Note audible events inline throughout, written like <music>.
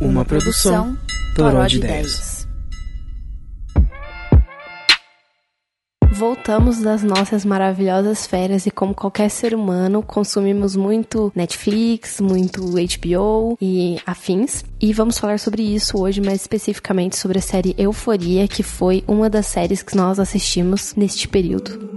Uma produção Toró de Ideias. Voltamos das nossas maravilhosas férias e como qualquer ser humano, consumimos muito Netflix, muito HBO e afins. E vamos falar sobre isso hoje, mais especificamente sobre a série Euforia, que foi uma das séries que nós assistimos neste período.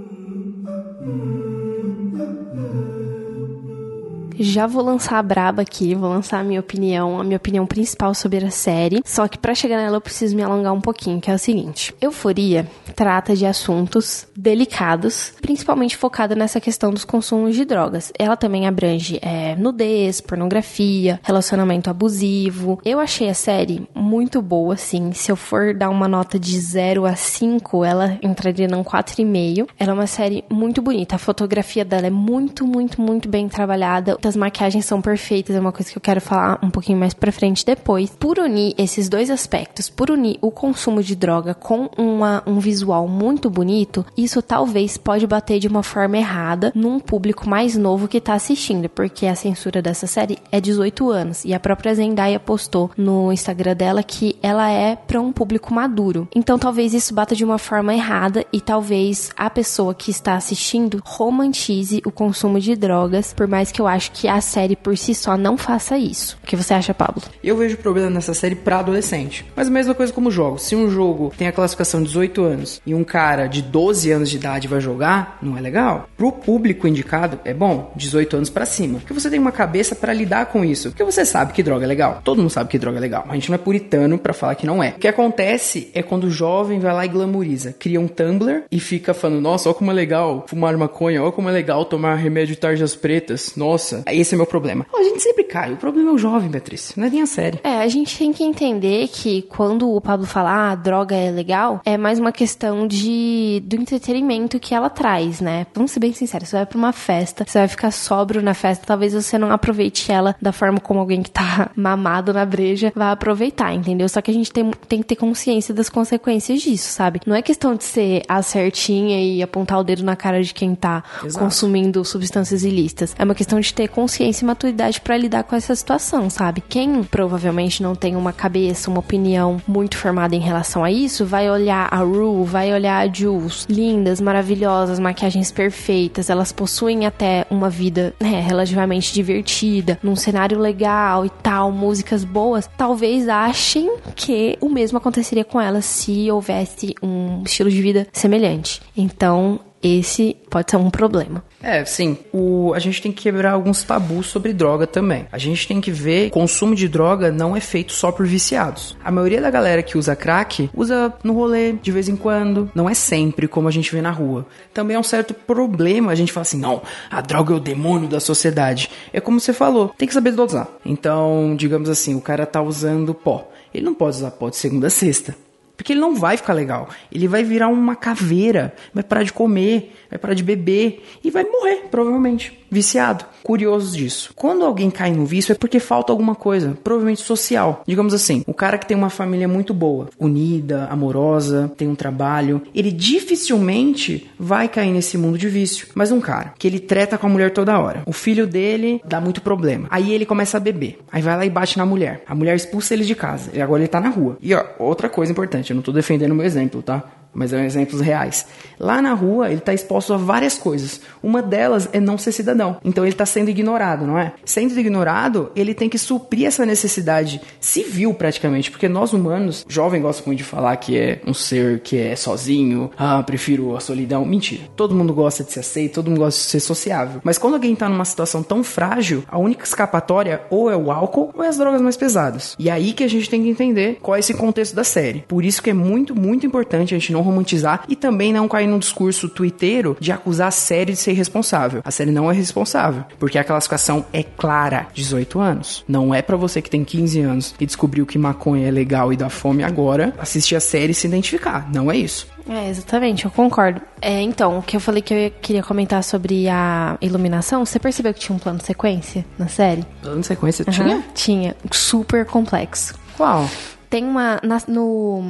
Já vou lançar a braba aqui, vou lançar a minha opinião, a minha opinião principal sobre a série. Só que para chegar nela eu preciso me alongar um pouquinho, que é o seguinte: Euforia trata de assuntos delicados, principalmente focada nessa questão dos consumos de drogas. Ela também abrange é, nudez, pornografia, relacionamento abusivo. Eu achei a série muito boa, sim. Se eu for dar uma nota de 0 a 5, ela entraria num 4,5. Ela é uma série muito bonita. A fotografia dela é muito, muito, muito bem trabalhada as maquiagens são perfeitas, é uma coisa que eu quero falar um pouquinho mais pra frente depois. Por unir esses dois aspectos, por unir o consumo de droga com uma, um visual muito bonito, isso talvez pode bater de uma forma errada num público mais novo que tá assistindo, porque a censura dessa série é 18 anos e a própria Zendaya postou no Instagram dela que ela é para um público maduro. Então talvez isso bata de uma forma errada e talvez a pessoa que está assistindo romantize o consumo de drogas, por mais que eu acho que que a série por si só não faça isso. O que você acha, Pablo? Eu vejo problema nessa série para adolescente. Mas a mesma coisa como jogos. Se um jogo tem a classificação de 18 anos e um cara de 12 anos de idade vai jogar, não é legal. Pro público indicado, é bom, 18 anos para cima. Porque você tem uma cabeça para lidar com isso. Porque você sabe que droga é legal. Todo mundo sabe que droga é legal. A gente não é puritano para falar que não é. O que acontece é quando o jovem vai lá e glamoriza, cria um Tumblr e fica falando: "Nossa, olha como é legal fumar maconha, olha como é legal tomar remédio de tarjas pretas. Nossa, esse é meu problema. A gente sempre cai. O problema é o jovem, Beatriz. Não é nem a série. É, a gente tem que entender que quando o Pablo fala, ah, droga é legal, é mais uma questão de do entretenimento que ela traz, né? Vamos ser bem sinceros. Você vai pra uma festa, você vai ficar sóbrio na festa, talvez você não aproveite ela da forma como alguém que tá <laughs> mamado na breja vai aproveitar, entendeu? Só que a gente tem, tem que ter consciência das consequências disso, sabe? Não é questão de ser a certinha e apontar o dedo na cara de quem tá Exato. consumindo substâncias ilícitas. É uma questão de ter consciência e maturidade para lidar com essa situação, sabe? Quem provavelmente não tem uma cabeça, uma opinião muito formada em relação a isso, vai olhar a Rue, vai olhar a Jules, lindas, maravilhosas, maquiagens perfeitas, elas possuem até uma vida né, relativamente divertida, num cenário legal e tal, músicas boas, talvez achem que o mesmo aconteceria com elas se houvesse um estilo de vida semelhante. Então, esse pode ser um problema. É, sim. O, a gente tem que quebrar alguns tabus sobre droga também. A gente tem que ver consumo de droga não é feito só por viciados. A maioria da galera que usa crack usa no rolê, de vez em quando. Não é sempre como a gente vê na rua. Também é um certo problema a gente falar assim, não, a droga é o demônio da sociedade. É como você falou, tem que saber dosar. Então, digamos assim, o cara tá usando pó. Ele não pode usar pó de segunda a sexta. Porque ele não vai ficar legal. Ele vai virar uma caveira, vai parar de comer, vai parar de beber e vai morrer, provavelmente viciado. Curiosos disso. Quando alguém cai no vício é porque falta alguma coisa, provavelmente social. Digamos assim, o cara que tem uma família muito boa, unida, amorosa, tem um trabalho, ele dificilmente vai cair nesse mundo de vício. Mas um cara que ele treta com a mulher toda hora, o filho dele dá muito problema. Aí ele começa a beber. Aí vai lá e bate na mulher. A mulher expulsa ele de casa. E agora ele tá na rua. E ó, outra coisa importante, eu não tô defendendo o meu exemplo, tá? Mas são exemplos reais. Lá na rua, ele está exposto a várias coisas. Uma delas é não ser cidadão. Então ele está sendo ignorado, não é? Sendo ignorado, ele tem que suprir essa necessidade civil, praticamente, porque nós humanos, jovem gosta muito de falar que é um ser que é sozinho, ah, prefiro a solidão. Mentira. Todo mundo gosta de ser aceito, todo mundo gosta de ser sociável. Mas quando alguém está numa situação tão frágil, a única escapatória ou é o álcool ou é as drogas mais pesadas. E é aí que a gente tem que entender qual é esse contexto da série. Por isso que é muito, muito importante a gente não não romantizar e também não cair num discurso twitteiro de acusar a série de ser responsável. A série não é responsável, porque a classificação é clara, 18 anos. Não é para você que tem 15 anos e descobriu que maconha é legal e dá fome agora, assistir a série e se identificar. Não é isso. É, exatamente, eu concordo. É, então, o que eu falei que eu queria comentar sobre a iluminação, você percebeu que tinha um plano de sequência na série? Plano de sequência uhum. tinha? Tinha, super complexo. Qual? Tem uma. na- no.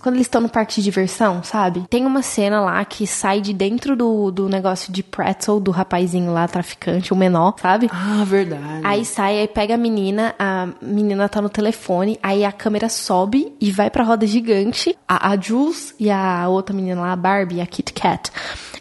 Quando eles estão no parque de diversão, sabe? Tem uma cena lá que sai de dentro do, do negócio de pretzel do rapazinho lá, traficante, o menor, sabe? Ah, verdade. Aí sai, aí pega a menina, a menina tá no telefone, aí a câmera sobe e vai pra roda gigante. A, a Jules e a outra menina lá, a Barbie, a Kit Kat,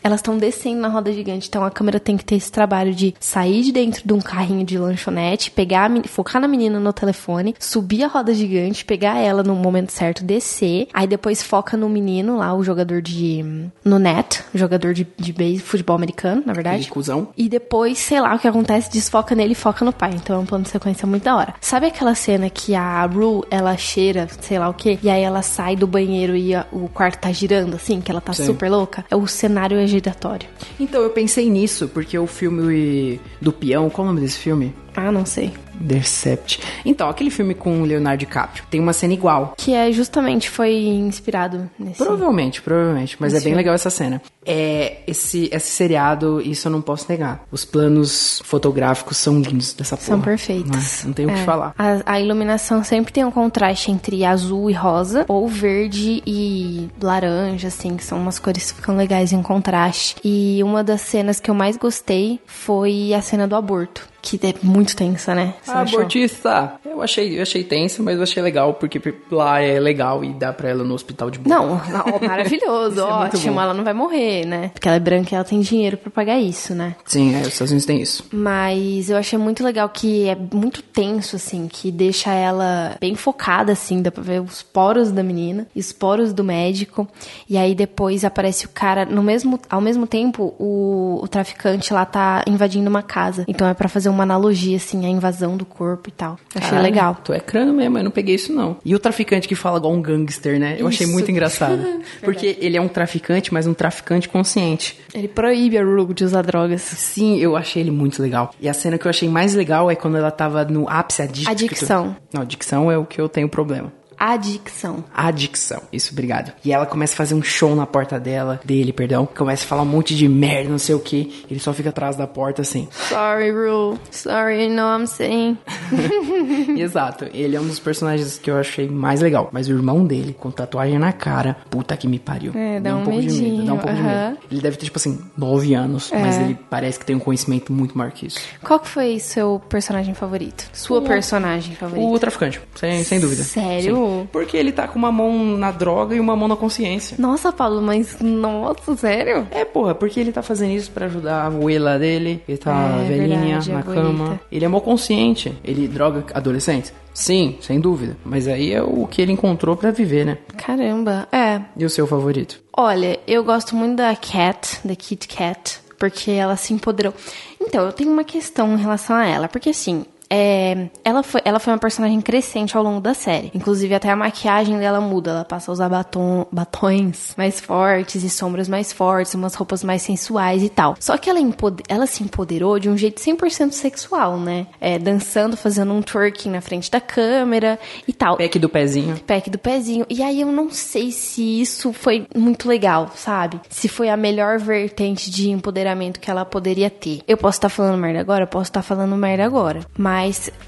elas estão descendo na roda gigante. Então a câmera tem que ter esse trabalho de sair de dentro de um carrinho de lanchonete, pegar focar na menina no telefone, subir a roda gigante, pegar ela no momento certo, descer. Aí depois foca no menino lá, o jogador de. no net, jogador de, de base, futebol americano, na verdade. Cuzão. E depois, sei lá o que acontece, desfoca nele e foca no pai. Então é um plano de sequência muito da hora. Sabe aquela cena que a Rue, ela cheira, sei lá o que, e aí ela sai do banheiro e a- o quarto tá girando, assim, que ela tá Sim. super louca? O cenário é giratório. Então, eu pensei nisso, porque o filme do peão, qual é o nome desse filme? Ah, não sei. Intercept. Então, aquele filme com o Leonardo DiCaprio tem uma cena igual. Que é justamente foi inspirado nesse. Provavelmente, provavelmente, mas é bem filme. legal essa cena. É esse esse seriado, isso eu não posso negar. Os planos fotográficos são lindos dessa porra. São perfeitos. Não, é? Não tem o que É. falar. A, a iluminação sempre tem um contraste entre azul e rosa, ou verde e laranja, assim, que são umas cores que ficam legais em contraste. E uma das cenas que eu mais gostei foi a cena do aborto, que é muito tensa, né? Você A achou? abortista, eu achei, eu achei tenso, mas eu achei legal, porque lá é legal e dá pra ela no hospital de boa. Não, não, maravilhoso, <laughs> é muito ótimo. bom. ela não vai morrer, né? Porque ela é branca e ela tem dinheiro pra pagar isso, né? Sim, é, os Estados Unidos tem isso. Mas eu achei muito legal que é muito tenso, assim, que deixa ela bem focada, assim, dá pra ver os poros da menina, e os poros do médico. E aí depois aparece o cara, no mesmo, ao mesmo tempo, o, o traficante lá tá invadindo uma casa. Então é pra fazer uma analogia, assim, à invasão do corpo e tal. Achei Caralho, legal. Tu é crânio mesmo, eu não peguei isso não. E o traficante que fala igual um gangster, né? Eu achei Isso. muito engraçado. <laughs> porque ele é um traficante, mas um traficante consciente. Ele proíbe a Rue de usar drogas. Sim, eu achei ele muito legal. E a cena que eu achei mais legal é quando ela tava no ápice adicto. Adicção. Não, adicção é o que eu tenho problema. Adicção. Adicção. Isso, obrigado. E ela começa a fazer um show na porta dela, dele, perdão. Começa a falar um monte de merda, não sei o que. Ele só fica atrás da porta assim. Sorry, Rue. Sorry, you know what I'm saying. <laughs> Exato. Ele é um dos personagens que eu achei mais legal. Mas o irmão dele, com tatuagem na cara, puta que me pariu. É, dá Dá um pouco de medo. Dá um medinho, pouco de aham. medo. Ele deve ter, tipo assim, nove anos. Mas ele parece que tem um conhecimento muito maior que isso. Qual que foi seu personagem favorito? Sua personagem favorita? O traficante, sem, sem dúvida. Sério? Sim. Porque ele tá com uma mão na droga e uma mão na consciência. Nossa, Paulo, mas nossa, sério? É, porra, porque ele tá fazendo isso pra ajudar a abuela dele, ele tá É, velhinha verdade, na abuelita. cama. Ele é mó consciente. Ele droga adolescentes? Sim, sem dúvida. Mas aí é o que ele encontrou pra viver, né? Caramba. É. E o seu favorito? Olha, eu gosto muito da Cat, da Kit Kat, porque ela se empoderou. Então, eu tenho uma questão em relação a ela, porque assim. É, ela, foi, ela foi uma personagem crescente ao longo da série. Inclusive, até a maquiagem dela muda. Ela passa a usar batom, batons mais fortes e sombras mais fortes, umas roupas mais sensuais e tal. Só que ela, empode- ela se empoderou de um jeito 100% sexual, né? É, dançando, fazendo um twerking na frente da câmera e tal Pack do pezinho. pack do pezinho. E aí eu não sei se isso foi muito legal, sabe? Se foi a melhor vertente de empoderamento que ela poderia ter. Eu posso estar falando merda agora, eu posso estar falando merda agora. Mas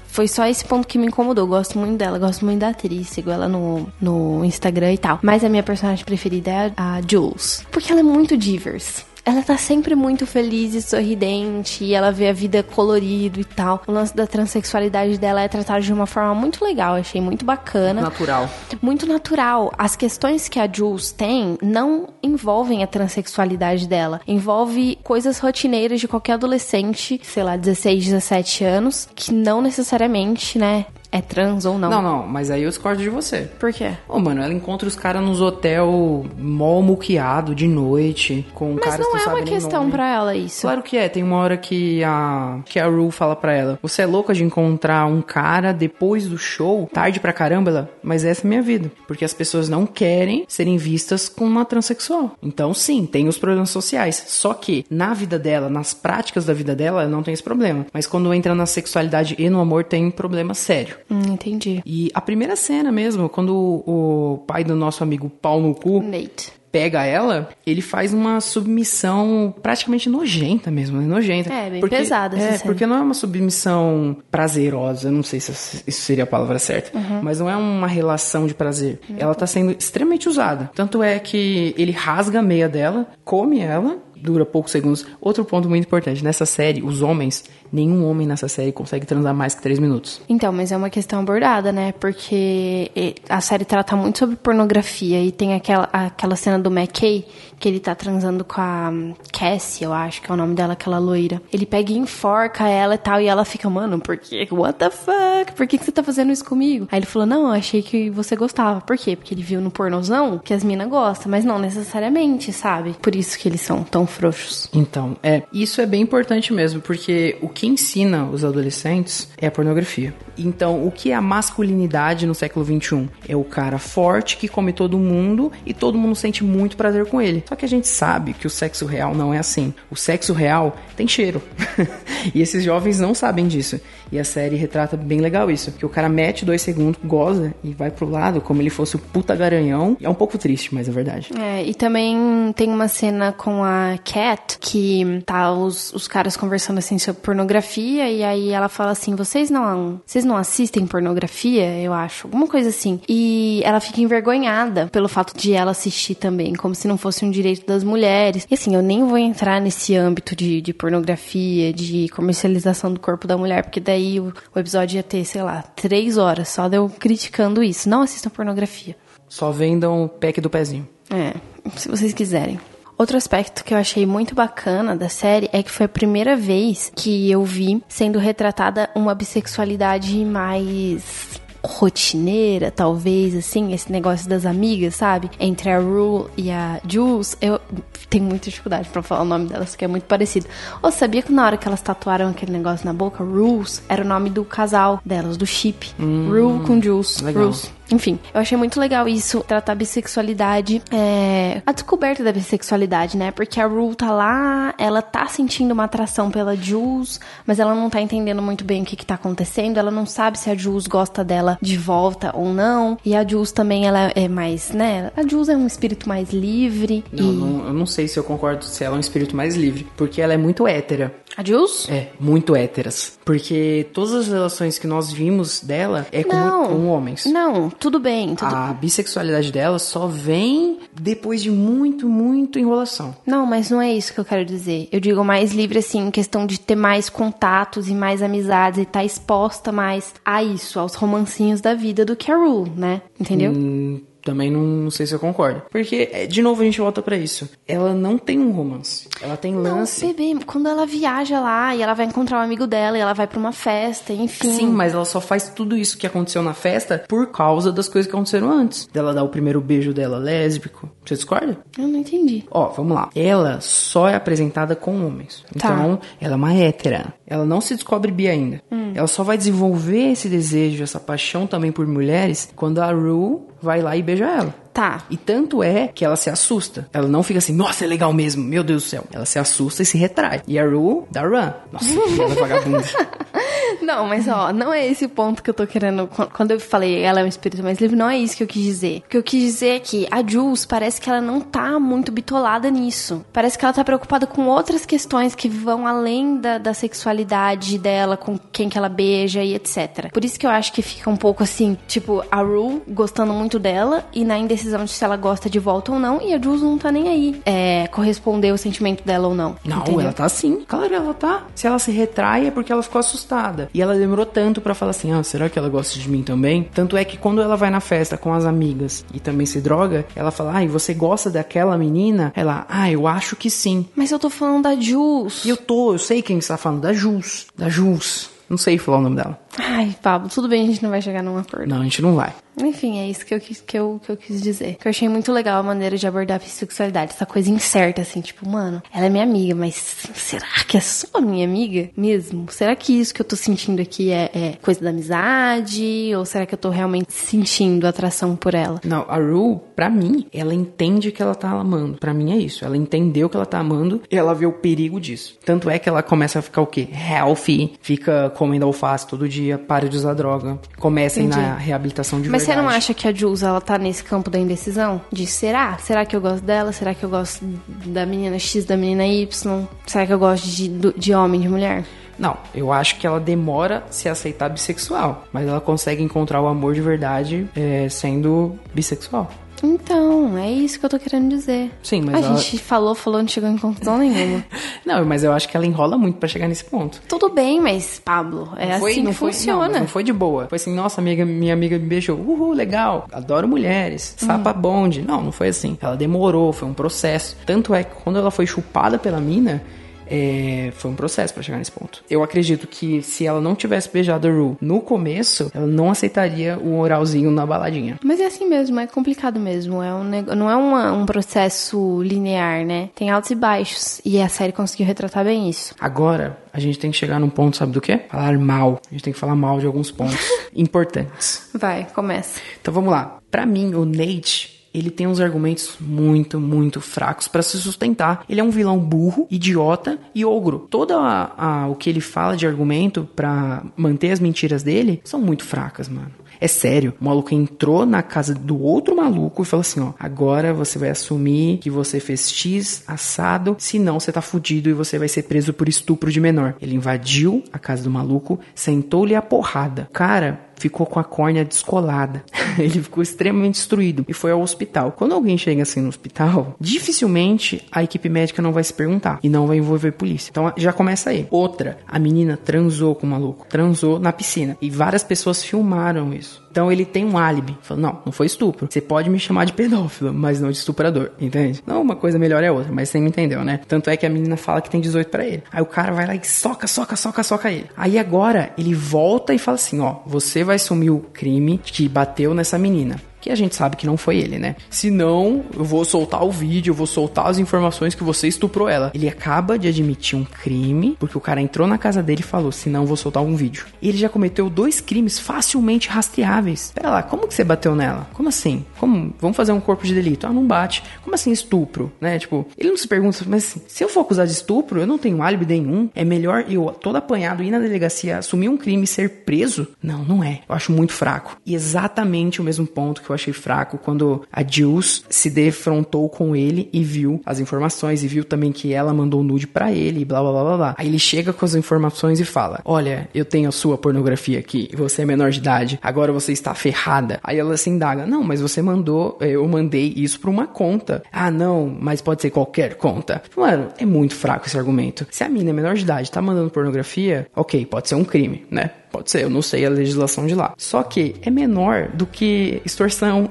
foi só esse ponto que me incomodou. Gosto muito dela, gosto muito da atriz, sigo ela no, no Instagram e tal. Mas a minha personagem preferida é a Jules. Porque ela é muito diverse. Ela tá sempre muito feliz e sorridente, e ela vê a vida colorido e tal. O lance da transexualidade dela é tratado de uma forma muito legal, achei muito bacana. Natural. Muito natural. As questões que a Jules tem não envolvem a transexualidade dela. Envolve coisas rotineiras de qualquer adolescente, sei lá, 16, 17 anos, que não necessariamente, né, é trans ou não. Não, não, mas aí eu discordo de você. Por quê? Ô, mano, ela encontra os caras nos hotel mó muqueado de noite, com Mas caras não é uma questão pra ela isso. Claro que é, tem uma hora que a que a Rue fala pra ela: "Você é louca de encontrar um cara depois do show, tarde pra caramba, ela, mas essa é a minha vida, porque as pessoas não querem serem vistas com uma transexual. Então, sim, tem os problemas sociais, só que na vida dela, nas práticas da vida dela, ela não tem esse problema, mas quando entra na sexualidade e no amor tem um problema sério. Hum, entendi. E a primeira cena mesmo, quando o, pai do nosso amigo pau no cu Nate. pega ela, ele faz uma submissão praticamente nojenta mesmo, né? Nojenta. É, bem porque, pesada essa É, cena. porque não é uma submissão prazerosa, não sei se isso seria a palavra certa, Uhum. mas não é uma relação de prazer. Ela tá sendo extremamente usada. Tanto é que ele rasga a meia dela, come ela, dura poucos segundos. Outro ponto muito importante, nessa série, os homens, nenhum homem nessa série consegue transar mais que três minutos. Então, mas é uma questão abordada, né? Porque a série trata muito sobre pornografia e tem aquela, aquela cena do McKay que ele tá transando com a hum, Cassie, eu acho que é o nome dela, aquela loira. Ele pega e enforca ela e tal, e ela fica, mano, por quê? What the fuck? Por que, que você tá fazendo isso comigo? Aí ele falou, não, eu achei que você gostava. Por quê? Porque ele viu no pornozão que as minas gostam, mas não necessariamente, sabe? Por isso que eles são tão frouxos. Então, é, isso é bem importante mesmo, porque o que ensina os adolescentes é a pornografia. Então, o que é a masculinidade no século XXI? É o cara forte que come todo mundo e todo mundo sente muito prazer com ele. Só que a gente sabe que o sexo real não é assim. O sexo real tem cheiro. <laughs> e esses jovens não sabem disso. E a série retrata bem legal isso. Que o cara mete dois segundos, goza e vai pro lado como ele fosse o puta garanhão. E é um pouco triste, mas é verdade. É, e também tem uma cena com a Cat que tá os, os caras conversando assim sobre pornografia e aí ela fala assim: "Vocês não, vocês não assistem pornografia?" Eu acho, alguma coisa assim. E ela fica envergonhada pelo fato de ela assistir também, como se não fosse um direito das mulheres. E assim, eu nem vou entrar nesse âmbito de, de pornografia, de comercialização do corpo da mulher, porque daí o, o episódio ia ter, sei lá, três horas só de eu criticando isso. Não assistam pornografia. Só vendam o pack do pezinho. É, se vocês quiserem. Outro aspecto que eu achei muito bacana da série é que foi a primeira vez que eu vi sendo retratada uma bissexualidade mais rotineira, talvez, assim, esse negócio das amigas, sabe? Entre a Rue e a Jules, eu tenho muita dificuldade pra falar o nome delas, porque é muito parecido. Ou sabia que na hora que elas tatuaram aquele negócio na boca, Rules era o nome do casal delas, do chip. Rue com Jules. legal. Rules. Enfim, eu achei muito legal isso, tratar a bissexualidade, é, a descoberta da bissexualidade, né? Porque a Rue tá lá, ela tá sentindo uma atração pela Jules, mas ela não tá entendendo muito bem o que que tá acontecendo, ela não sabe se a Jules gosta dela de volta ou não, e a Jules também, ela é mais, né? A Jules é um espírito mais livre, Não, e... não, eu não sei se eu concordo se ela é um espírito mais livre, porque ela é muito hétera. A Jules? É, muito héteras. Porque todas as relações que nós vimos dela é com, Não. com homens. Não, tudo bem, tudo... A bissexualidade dela só vem depois de muito, muito enrolação. Não, mas não é isso que eu quero dizer. Eu digo mais livre, assim, em questão de ter mais contatos e mais amizades e estar exposta mais a isso, aos romancinhos da vida do que a Rule, né? Entendeu? Hum, também não, não sei se eu concordo. Porque, é, de novo, a gente volta pra isso. Ela não tem um romance. Ela tem lance. Não, bebê, quando ela viaja lá e ela vai encontrar um amigo dela e ela vai pra uma festa, enfim. Sim, mas ela só faz tudo isso que aconteceu na festa por causa das coisas que aconteceram antes. Dela dar o primeiro beijo dela lésbico. Você discorda? Eu não entendi. Ó, vamos lá. Ela só é apresentada com homens. Tá. Então, ela é uma hétera. Ela não se descobre bi ainda. Ela só vai desenvolver esse desejo, essa paixão também por mulheres quando a Rue vai lá e beija ela. Tá. E tanto é que ela se assusta. Ela não fica assim, nossa, é legal mesmo, meu Deus do céu. Ela se assusta e se retrai. E a Rue dá run. Nossa, que ela é vagabunda. <laughs> <laughs> Não, mas ó, não é esse o ponto que eu tô querendo. Quando eu falei ela é um espírito mais livre, não é isso que eu quis dizer. O que eu quis dizer é que a Jules parece que ela não tá muito bitolada nisso. Parece que ela tá preocupada com outras questões que vão além da, da sexualidade dela, com quem que ela beija e etc. Por isso que eu acho que fica um pouco assim, tipo, a Rue gostando muito dela e na indecisão de se ela gosta de volta ou não, e a Jules não tá nem aí. É, corresponder o sentimento dela ou não. Não, entendeu? ela tá assim. Claro, ela tá. Se ela se retrai é porque ela ficou assustada. E ela demorou tanto pra falar assim: ah, será que ela gosta de mim também? Tanto é que quando ela vai na festa com as amigas e também se droga, ela fala: ah, e você gosta daquela menina? Ela, ah, eu acho que sim. Mas eu tô falando da Jules. E eu tô, eu sei quem está falando, da Jus. Da Jus. Não sei falar o nome dela. Ai, Pablo, tudo bem, a gente não vai chegar num acordo. Não, a gente não vai. Enfim, é isso que eu, quis, que, eu, que eu quis dizer. Que eu achei muito legal a maneira de abordar a bissexualidade. Essa coisa incerta, assim, tipo, mano, ela é minha amiga, mas será que é só minha amiga mesmo? Será que isso que eu tô sentindo aqui é, é coisa da amizade? Ou será que eu tô realmente sentindo atração por ela? Não, a Ru, pra mim, ela entende que ela tá amando. Pra mim é isso. Ela entendeu que ela tá amando e ela vê o perigo disso. Tanto é que ela começa a ficar o quê? Healthy, fica comendo alface todo dia dia, pare de usar droga, comecem Entendi. na reabilitação de Mas verdade. você não acha que a Jules, ela tá nesse campo da indecisão? De será? Será que eu gosto dela? Será que eu gosto da menina X, da menina Y? Será que eu gosto de, de homem, de mulher? Não, eu acho que ela demora a se aceitar bissexual, mas ela consegue encontrar o amor de verdade é, sendo bissexual. Então, é isso que eu tô querendo dizer. Sim, mas A ela... gente falou, falou, não chegou em conclusão nenhuma. <laughs> não, mas eu acho que ela enrola muito para chegar nesse ponto. Tudo bem, mas, Pablo, é foi, assim que foi, funciona. Não, não foi de boa. Foi assim, nossa, amiga, minha amiga me beijou. Uhul, legal. Adoro mulheres. Sapa uhum. bonde. Não, não foi assim. Ela demorou, foi um processo. Tanto é que quando ela foi chupada pela mina, é, foi um processo para chegar nesse ponto. Eu acredito que se ela não tivesse beijado a Ru no começo, ela não aceitaria o oralzinho na baladinha. Mas é assim mesmo, é complicado mesmo. É um, não é uma, um processo linear, né? Tem altos e baixos. E a série conseguiu retratar bem isso. Agora, a gente tem que chegar num ponto, sabe do quê? Falar mal. A gente tem que falar mal de alguns pontos <laughs> importantes. Vai, começa. Então vamos lá. Para mim, o Nate ele tem uns argumentos muito, muito fracos para se sustentar. Ele é um vilão burro, idiota e ogro. Todo a, a, o que ele fala de argumento para manter as mentiras dele são muito fracas, mano. É sério, o maluco entrou na casa do outro maluco e falou assim: ó, agora você vai assumir que você fez X assado, senão você tá fudido e você vai ser preso por estupro de menor. Ele invadiu a casa do maluco, sentou-lhe a porrada. Cara, ficou com a córnea descolada. <laughs> ele ficou extremamente destruído e foi ao hospital. Quando alguém chega assim no hospital, dificilmente a equipe médica não vai se perguntar e não vai envolver polícia. Então já começa aí. Outra, a menina transou com o maluco, transou na piscina e várias pessoas filmaram isso. Então ele tem um álibi. Fala, não, não foi estupro. Você pode me chamar de pedófilo, mas não de estuprador, entende? Não, uma coisa melhor é outra, mas você me entendeu, né? Tanto é que a menina fala que tem 18 para ele. Aí o cara vai lá e soca, soca, soca, soca ele. Aí agora ele volta e fala assim: ó, você vai assumir o crime que bateu nessa menina que a gente sabe que não foi ele, né? Se não, eu vou soltar o vídeo, eu vou soltar as informações que você estuprou ela. Ele acaba de admitir um crime, porque o cara entrou na casa dele e falou: se não, vou soltar um vídeo. Ele já cometeu dois crimes facilmente rastreáveis. Pera lá, como que você bateu nela? Como assim? Como? Vamos fazer um corpo de delito? Ah, não bate. Como assim estupro? Né? Tipo, ele não se pergunta, mas assim, se eu for acusar de estupro, eu não tenho álibi nenhum. É melhor eu, todo apanhado, ir na delegacia, assumir um crime e ser preso? Não, não é. Eu acho muito fraco. E exatamente o mesmo ponto que eu achei fraco quando a Jules se defrontou com ele e viu as informações e viu também que ela mandou nude para ele e blá blá blá blá. Aí ele chega com as informações e fala: Olha, eu tenho a sua pornografia aqui, você é menor de idade, agora você está ferrada. Aí ela se indaga: Não, mas você mandou, eh, eu mandei isso pra uma conta. Ah, não, mas pode ser qualquer conta. Mano, é muito fraco esse argumento. Se a mina é menor de idade tá mandando pornografia, ok, pode ser um crime, né? Pode ser, eu não sei a legislação de lá. Só que é menor do que extorsão,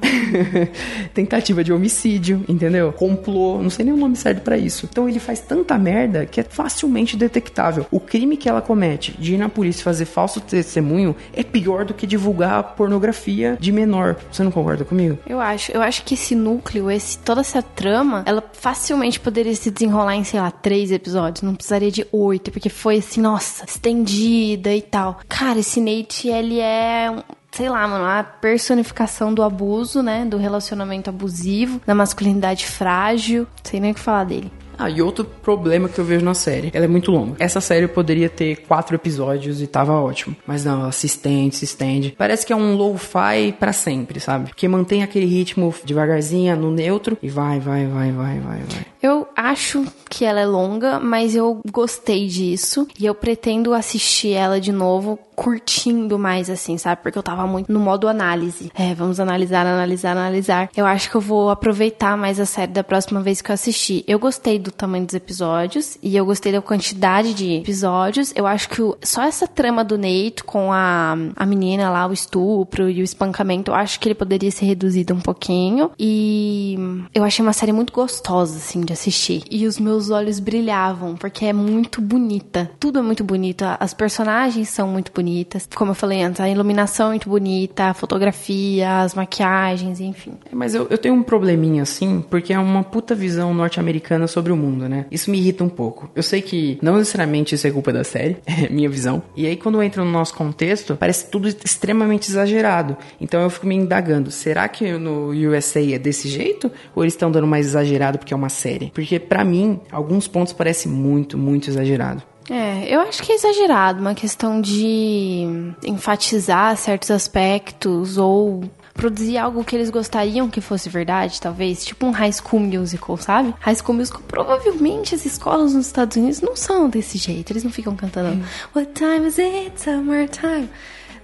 <laughs> tentativa de homicídio, entendeu? Complô, não sei nem o nome certo para isso. Então ele faz tanta merda que é facilmente detectável. O crime que ela comete de ir na polícia fazer falso testemunho é pior do que divulgar pornografia de menor. Você não concorda comigo? Eu acho. Eu acho que esse núcleo, esse toda essa trama, ela facilmente poderia se desenrolar em, sei lá, três episódios. Não precisaria de oito, porque foi assim, nossa, estendida e tal. Cara, Cara, esse Nate, ele é sei lá, mano, a personificação do abuso, né? Do relacionamento abusivo, da masculinidade frágil. Sei nem o que falar dele. Ah, e outro problema que eu vejo na série, ela é muito longa. Essa série poderia ter quatro episódios e tava ótimo. Mas não, ela se estende, se estende. Parece que é um low-fi para sempre, sabe? Que mantém aquele ritmo devagarzinho, no neutro, e vai, vai, vai, vai, vai, vai. Eu acho que ela é longa, mas eu gostei disso. E eu pretendo assistir ela de novo, curtindo mais, assim, sabe? Porque eu tava muito no modo análise. É, vamos analisar, analisar, analisar. Eu acho que eu vou aproveitar mais a série da próxima vez que eu assistir. Eu gostei do tamanho dos episódios e eu gostei da quantidade de episódios. Eu acho que o, só essa trama do Nate com a, a menina lá, o estupro e o espancamento, eu acho que ele poderia ser reduzido um pouquinho. E eu achei uma série muito gostosa, assim, de assistir. E os meus olhos brilhavam, porque é muito bonita. Tudo é muito bonito. As personagens são muito bonitas. Como eu falei antes, a iluminação é muito bonita, a fotografia, as maquiagens, enfim. Mas eu, eu tenho um probleminha, assim, porque é uma puta visão norte-americana sobre o mundo, né? Isso me irrita um pouco. Eu sei que não necessariamente isso é culpa da série, <laughs> é minha visão. E aí, quando entra no nosso contexto, parece tudo extremamente exagerado. Então eu fico me indagando: será que no USA é desse jeito? Ou eles estão dando mais exagerado porque é uma série? Porque para mim, alguns pontos parecem muito, muito exagerado. É, eu acho que é exagerado, uma questão de enfatizar certos aspectos ou produzir algo que eles gostariam que fosse verdade, talvez, tipo um High School Musical, sabe? High School Musical, provavelmente as escolas nos Estados Unidos não são desse jeito, eles não ficam cantando What time is it? Summertime.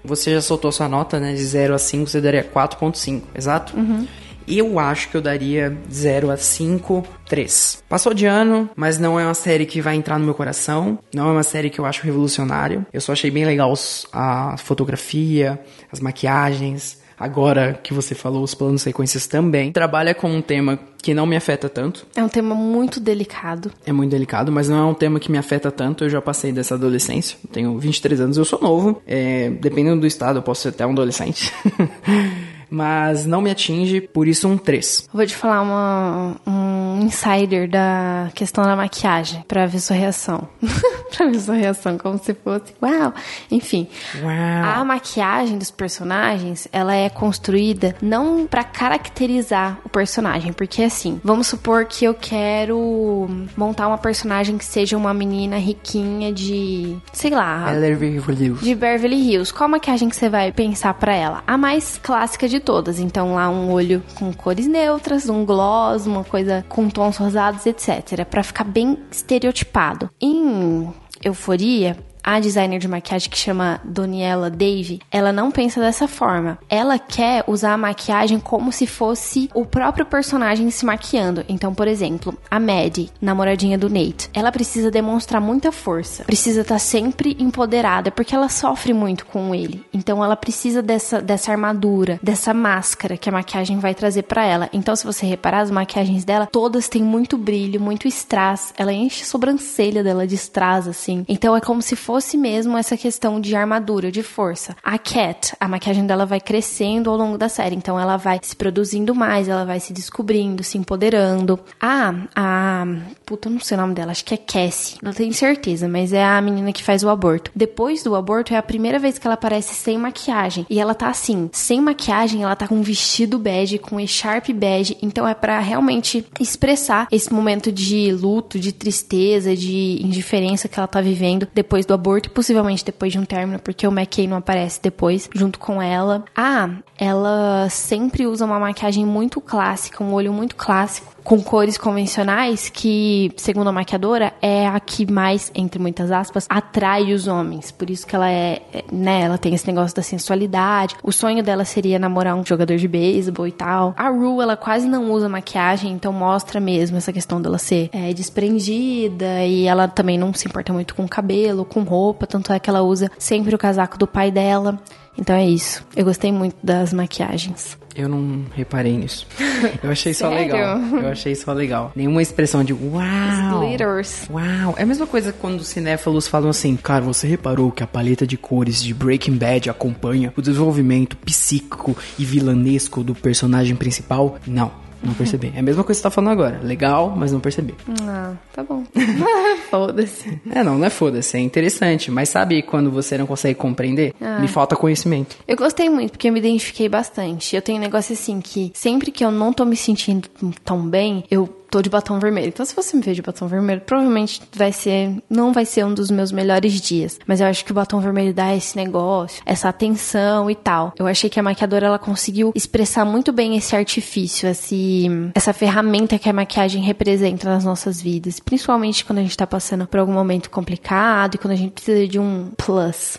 Você já soltou sua nota, né? De 0 a 5, você daria 4.5, exato? Uhum. Eu acho que eu daria 0 a 5, 3. Passou de ano, mas não é uma série que vai entrar no meu coração. Não é uma série que eu acho revolucionária. Eu só achei bem legal a fotografia, as maquiagens. Agora que você falou, os planos sequências também. Trabalha com um tema que não me afeta tanto. É um tema muito delicado. É muito delicado, mas não é um tema que me afeta tanto. Eu já passei dessa adolescência. Tenho 23 anos, eu sou novo. É, dependendo do estado, eu posso ser até um adolescente. <laughs> mas não me atinge, por isso um 3. Vou te falar uma, um insider da questão da maquiagem, pra ver sua reação. <laughs> pra ver sua reação, como se fosse, uau! Enfim, Uau. a maquiagem dos personagens, ela é construída não pra caracterizar o personagem, porque assim, vamos supor que eu quero montar uma personagem que seja uma menina riquinha de, sei lá, de Beverly Hills. Qual maquiagem que você vai pensar pra ela? A mais clássica de todas. Então lá um olho com cores neutras, um gloss, uma coisa com tons rosados, etc. Pra ficar bem estereotipado. Em Euforia, a designer de maquiagem que chama Doniela Dave, ela não pensa dessa forma. Ela quer usar a maquiagem como se fosse o próprio personagem se maquiando. Então, por exemplo, a Maddie, namoradinha do Nate, ela precisa demonstrar muita força, precisa estar sempre empoderada, porque ela sofre muito com ele. Então, ela precisa dessa, dessa armadura, dessa máscara que a maquiagem vai trazer para ela. Então, se você reparar, as maquiagens dela todas têm muito brilho, muito strass. Ela enche a sobrancelha dela de strass, assim. Então, é como se fosse fosse mesmo essa questão de armadura, de força. A Cat, a maquiagem dela vai crescendo ao longo da série, então ela vai se produzindo mais, ela vai se descobrindo, se empoderando. Ah, a. Puta, não sei o nome dela, acho que é Cassie. Não tenho certeza, mas é a menina que faz o aborto. Depois do aborto, é a primeira vez que ela aparece sem maquiagem. E ela tá assim, sem maquiagem, ela tá com um vestido bege, com echarpe bege. Então é para realmente expressar esse momento de luto, de tristeza, de indiferença que ela tá vivendo depois do aborto e possivelmente depois de um término, porque o McKay não aparece depois, junto com ela. Ah, ela sempre usa uma maquiagem muito clássica, um olho muito clássico com cores convencionais que, segundo a maquiadora, é a que mais, entre muitas aspas, atrai os homens. Por isso que ela é, né, ela tem esse negócio da sensualidade. O sonho dela seria namorar um jogador de beisebol e tal. A Rue, ela quase não usa maquiagem, então mostra mesmo essa questão dela ser é, desprendida e ela também não se importa muito com cabelo, com roupa, tanto é que ela usa sempre o casaco do pai dela. Então é isso. Eu gostei muito das maquiagens. Eu não reparei nisso. Eu achei só legal. Eu achei só legal. Nenhuma expressão de uau. Glitters. Uau. É a mesma coisa quando os cinéfilos falam assim, cara, você reparou que a paleta de cores de Breaking Bad acompanha o desenvolvimento psíquico e vilanesco do personagem principal? Não. Não percebi. É a mesma coisa que você tá falando agora. Legal, mas não percebi. Ah, tá bom. <laughs> Foda-se. É, não, não é foda-se. É interessante. Mas sabe quando você não consegue compreender? Me falta conhecimento. Eu gostei muito, porque eu me identifiquei bastante. Eu tenho um negócio assim que sempre que eu não tô me sentindo tão bem, eu tô de batom vermelho. Então, se você me ver de batom vermelho, provavelmente vai ser. Não vai ser um dos meus melhores dias. Mas eu acho que o batom vermelho dá esse negócio, essa atenção e tal. Eu achei que a maquiadora ela conseguiu expressar muito bem esse artifício, esse, essa ferramenta que a maquiagem representa nas nossas vidas. Principalmente quando a gente tá passando por algum momento complicado e quando a gente precisa de um plus.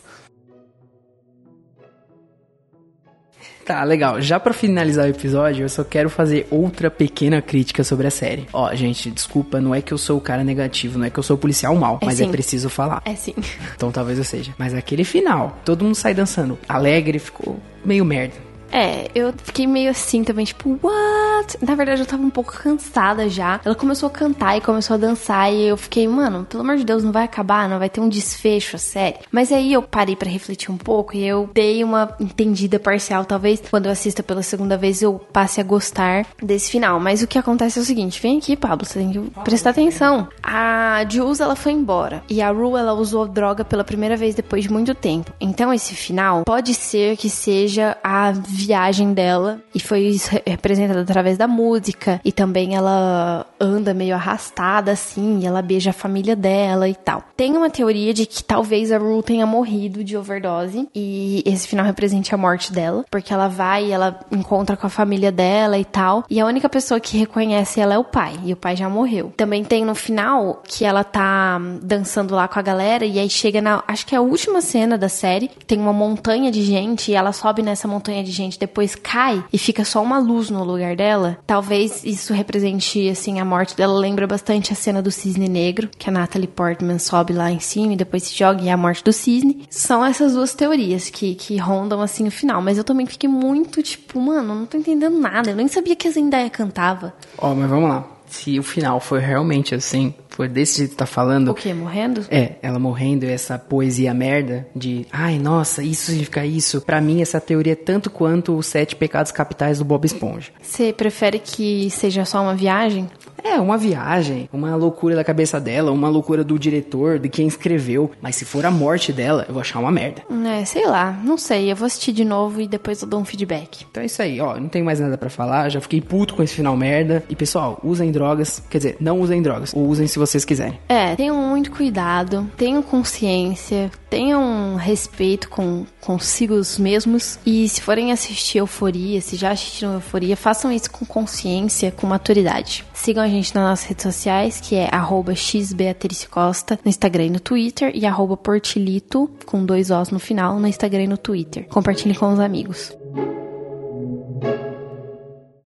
Tá, legal. Já pra finalizar o episódio, eu só quero fazer outra pequena crítica sobre a série. Ó, gente, desculpa, não é que eu sou o cara negativo, não é que eu sou o policial mal, É mas é sim. preciso falar. É sim. Então talvez eu seja. Mas aquele final, todo mundo sai dançando alegre, ficou meio merda. É, eu fiquei meio assim também, tipo, what? Na verdade, eu tava um pouco cansada já. Ela começou a cantar e começou a dançar e eu fiquei, mano, pelo amor de Deus, não vai acabar, não vai ter um desfecho, a série. Mas aí eu parei pra refletir um pouco e eu dei uma entendida parcial, talvez quando eu assista pela segunda vez eu passe a gostar desse final. Mas o que acontece é o seguinte, vem aqui, Pablo, você tem que prestar atenção. A Jules, ela foi embora e a Rue, ela usou droga pela primeira vez depois de muito tempo. Então esse final pode ser que seja a viagem dela e foi isso re- representado através da música e também ela anda meio arrastada assim, e ela beija a família dela e tal. Tem uma teoria de que talvez a Rue tenha morrido de overdose e esse final represente a morte dela, porque ela vai e ela encontra com a família dela e tal, e a única pessoa que reconhece ela é o pai, e o pai já morreu. Também tem no final que ela tá dançando lá com a galera e aí chega na, acho que é a última cena da série, tem uma montanha de gente e ela sobe nessa montanha de gente, depois cai e fica só uma luz no lugar dela. Talvez isso represente assim a morte dela, lembra bastante a cena do cisne negro, que a Natalie Portman sobe lá em cima e depois se joga e é a morte do cisne. São essas duas teorias que, que rondam assim o final, mas eu também fiquei muito tipo, mano, não tô entendendo nada, eu nem sabia que a Zendaya cantava. Ó, oh, mas vamos lá. Se o final foi realmente assim, foi desse jeito que tá falando. O quê? Morrendo? É, ela morrendo, essa poesia merda de, ai, nossa, isso significa isso. Para mim, essa teoria é tanto quanto os sete pecados capitais do Bob Esponja. Você prefere que seja só uma viagem? É, uma viagem, uma loucura da cabeça dela, uma loucura do diretor, de quem escreveu. Mas se for a morte dela, eu vou achar uma merda. É, sei lá, não sei. Eu vou assistir de novo e depois eu dou um feedback. Então é isso aí, ó. Não tenho mais nada para falar. Já fiquei puto com esse final merda. E pessoal, usem drogas. Quer dizer, não usem drogas. Ou usem se vocês quiserem. É, tenham muito cuidado, tenham consciência, tenham respeito com consigo mesmos. E se forem assistir Euforia, se já assistiram Euforia, façam isso com consciência, com maturidade. Sigam a gente nas nossas redes sociais, que é xbeatricecosta no Instagram e no Twitter, e portilito, com dois Os no final, no Instagram e no Twitter. Compartilhem com os amigos.